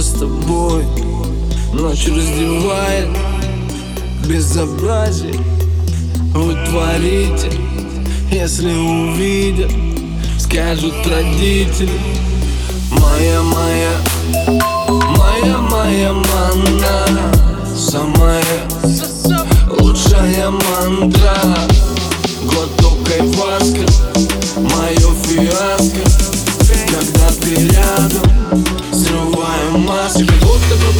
тобой Ночь раздевает. Безобразие Вы творите, если увидят Скажут родители. Моя, моя, моя, моя манна Самая лучшая мантра. Глоток айваска, мое фиаско Когда ты рядом, срываю маски Будто бы,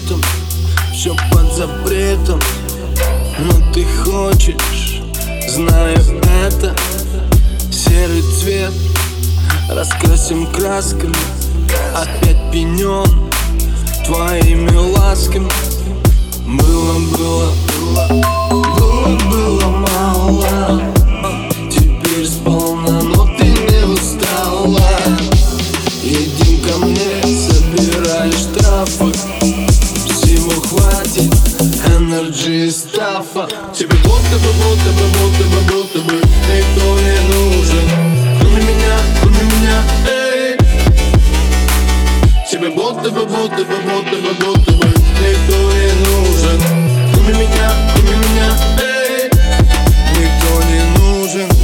запретом, все под запретом. Но ты хочешь, знаю это Серый цвет раскрасим красками Опять пенен твоими ласками. Было, было, было, было, было мало. Теперь сполна, но ты не устала. Едем ко мне, собирай штрафы Тебе будто бы, будто бы, будто бы, будто бы Никто не нужен, кроме меня, кроме меня, эй. Тебе будто бы, будто бы, будто бы, будто бы Никто не нужен, кроме меня, кроме меня, эй. Никто не нужен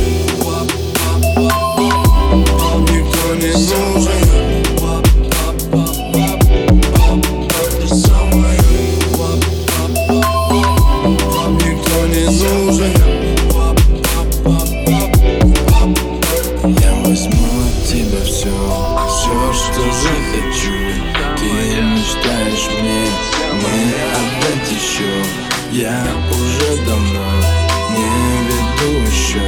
Я уже давно не веду счет.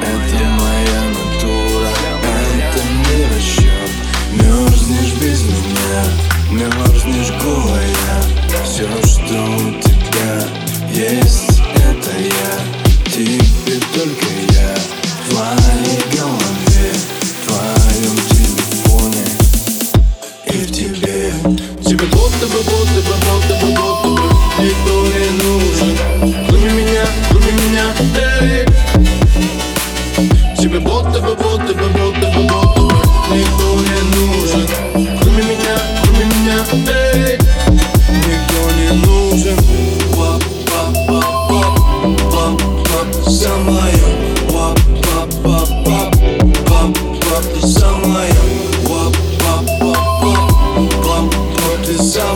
Это моя натура, это не расчет. Мерзнешь без меня, мерзнешь голая. Все, что у тебя есть,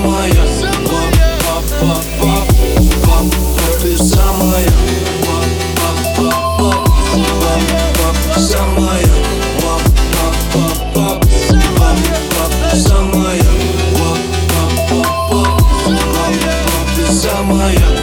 самая. Пап-пап-пап Ты самая. Пап-пап-пап Самая. Пап-пап-пап Самая Пап-пап-пап Ты самая.